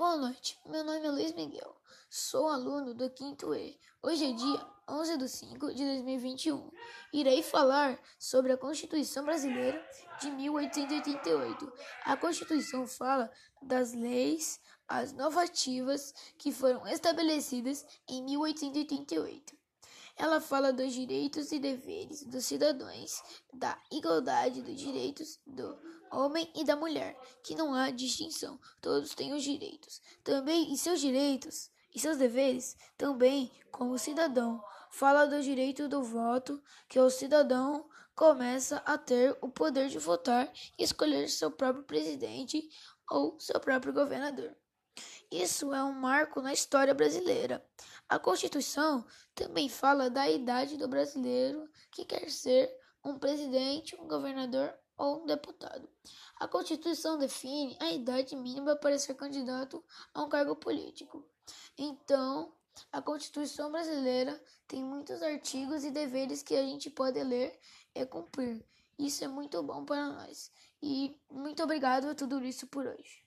Boa noite, meu nome é Luiz Miguel, sou aluno do 5 E. Hoje é dia 11 de 5 de 2021. Irei falar sobre a Constituição Brasileira de 1888. A Constituição fala das leis, as normativas que foram estabelecidas em 1888. Ela fala dos direitos e deveres dos cidadãos, da igualdade dos direitos do homem e da mulher, que não há distinção, todos têm os direitos. Também em seus direitos e seus deveres, também como cidadão. Fala do direito do voto, que o cidadão começa a ter o poder de votar e escolher seu próprio presidente ou seu próprio governador. Isso é um marco na história brasileira. A Constituição também fala da idade do brasileiro que quer ser um presidente, um governador ou um deputado. A Constituição define a idade mínima para ser candidato a um cargo político. Então, a Constituição brasileira tem muitos artigos e deveres que a gente pode ler e cumprir. Isso é muito bom para nós. E muito obrigado a tudo isso por hoje.